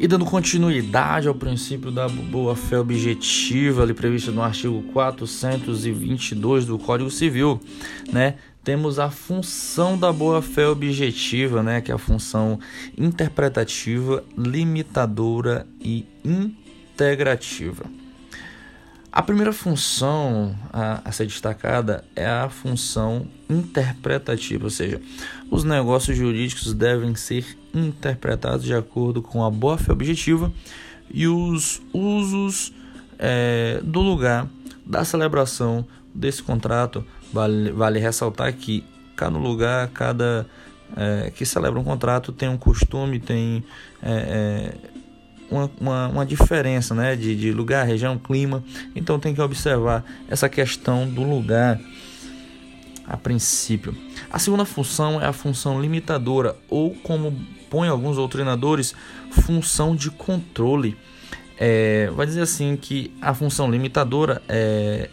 E dando continuidade ao princípio da boa-fé objetiva, ali previsto no artigo 422 do Código Civil, né? Temos a função da boa-fé objetiva, né? Que é a função interpretativa, limitadora e integrativa. A primeira função a, a, ser destacada é a função interpretativa, ou seja, os negócios jurídicos devem ser interpretados de acordo com a boa-fé objetiva e os usos é, do lugar da celebração desse contrato. Vale, vale ressaltar que cada lugar, cada é, que celebra um contrato tem um costume, tem é, é uma, uma, uma diferença né, de, de lugar, região, clima. Então tem que observar essa questão do lugar a princípio. A segunda função é a função limitadora, ou como põe alguns doutrinadores, função de controle. É, vai dizer assim que a função limitadora é,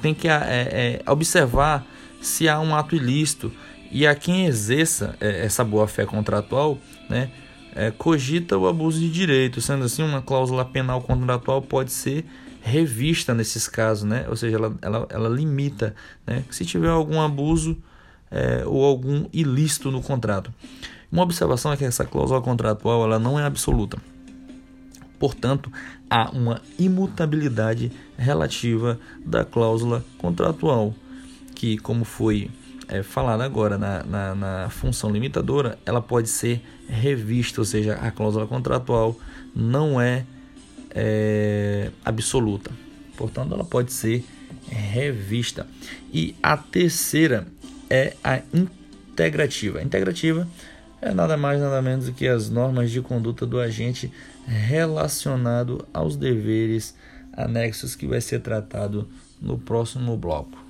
tem que é, é, observar se há um ato ilícito e a quem exerça é, essa boa-fé contratual, né, é, cogita o abuso de direito, sendo assim, uma cláusula penal contratual pode ser revista nesses casos, né? ou seja, ela, ela, ela limita né? se tiver algum abuso é, ou algum ilícito no contrato. Uma observação é que essa cláusula contratual ela não é absoluta. Portanto, há uma imutabilidade relativa da cláusula contratual, que, como foi é, falada agora na, na, na, função limitadora, ela pode ser revista, ou seja, a cláusula contratual não é, é absoluta. Portanto, ela pode ser revista. E a terceira é a integrativa. A integrativa é nada mais nada menos do que as normas de conduta do agente relacionado aos deveres anexos que vai ser tratado no próximo bloco.